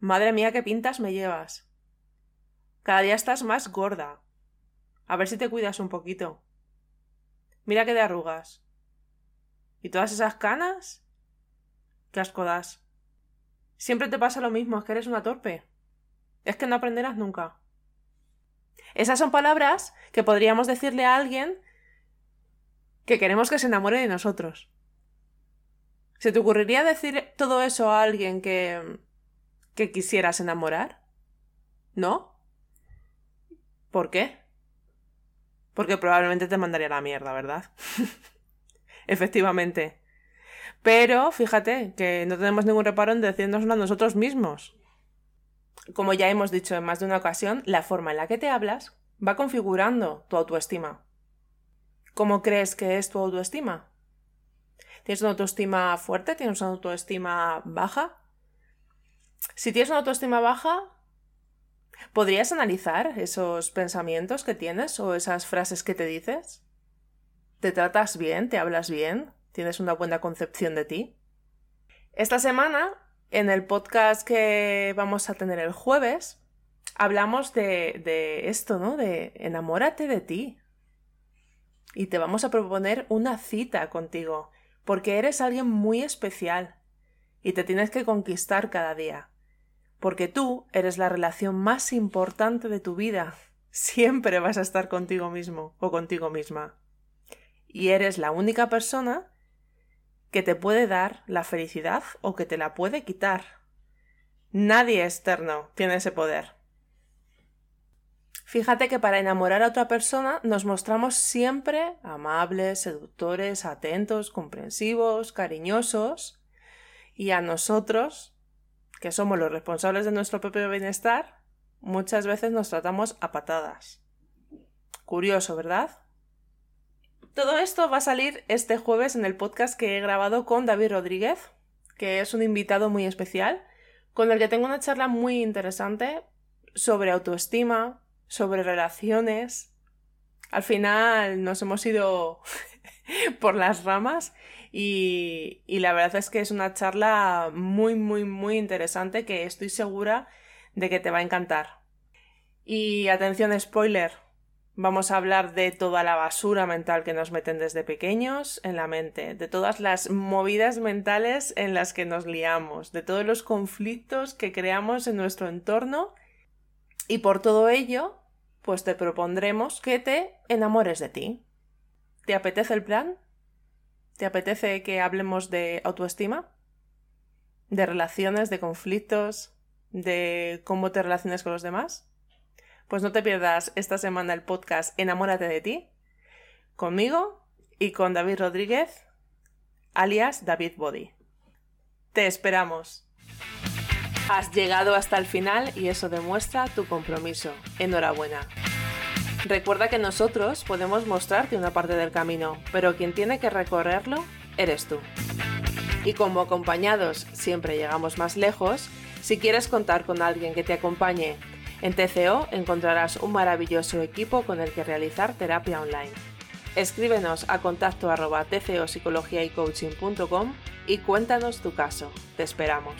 Madre mía, qué pintas me llevas. Cada día estás más gorda. A ver si te cuidas un poquito. Mira qué de arrugas. ¿Y todas esas canas? Qué asco das. Siempre te pasa lo mismo, es que eres una torpe. Es que no aprenderás nunca. Esas son palabras que podríamos decirle a alguien que queremos que se enamore de nosotros. ¿Se te ocurriría decir todo eso a alguien que. Que quisieras enamorar? ¿No? ¿Por qué? Porque probablemente te mandaría la mierda, ¿verdad? Efectivamente. Pero fíjate que no tenemos ningún reparo en decírnoslo a nosotros mismos. Como ya hemos dicho en más de una ocasión, la forma en la que te hablas va configurando tu autoestima. ¿Cómo crees que es tu autoestima? ¿Tienes una autoestima fuerte? ¿Tienes una autoestima baja? Si tienes una autoestima baja, ¿podrías analizar esos pensamientos que tienes o esas frases que te dices? ¿Te tratas bien? ¿Te hablas bien? ¿Tienes una buena concepción de ti? Esta semana, en el podcast que vamos a tener el jueves, hablamos de, de esto, ¿no? De enamórate de ti. Y te vamos a proponer una cita contigo, porque eres alguien muy especial y te tienes que conquistar cada día. Porque tú eres la relación más importante de tu vida. Siempre vas a estar contigo mismo o contigo misma. Y eres la única persona que te puede dar la felicidad o que te la puede quitar. Nadie externo tiene ese poder. Fíjate que para enamorar a otra persona nos mostramos siempre amables, seductores, atentos, comprensivos, cariñosos, y a nosotros, que somos los responsables de nuestro propio bienestar, muchas veces nos tratamos a patadas. Curioso, ¿verdad? Todo esto va a salir este jueves en el podcast que he grabado con David Rodríguez, que es un invitado muy especial, con el que tengo una charla muy interesante sobre autoestima, sobre relaciones. Al final nos hemos ido por las ramas y, la verdad es que es una charla muy, muy, muy interesante que estoy segura de que te va a encantar. Y atención, spoiler, vamos a hablar de toda la basura mental que nos meten desde pequeños en la mente, de todas las movidas mentales en las que nos liamos, de todos los conflictos que creamos en nuestro entorno y por todo ello, pues te propondremos que te enamores de ti. ¿Te apetece el plan? ¿Te apetece que hablemos de autoestima? ¿De relaciones, de conflictos, de cómo te relacionas con los demás? Pues no te pierdas esta semana el podcast Enamórate de ti, conmigo y con David Rodríguez, alias David Body. Te esperamos. Has llegado hasta el final y eso demuestra tu compromiso. Enhorabuena. Recuerda que nosotros podemos mostrarte una parte del camino, pero quien tiene que recorrerlo eres tú. Y como acompañados siempre llegamos más lejos, si quieres contar con alguien que te acompañe, en TCO encontrarás un maravilloso equipo con el que realizar terapia online. Escríbenos a contacto arroba y cuéntanos tu caso. Te esperamos.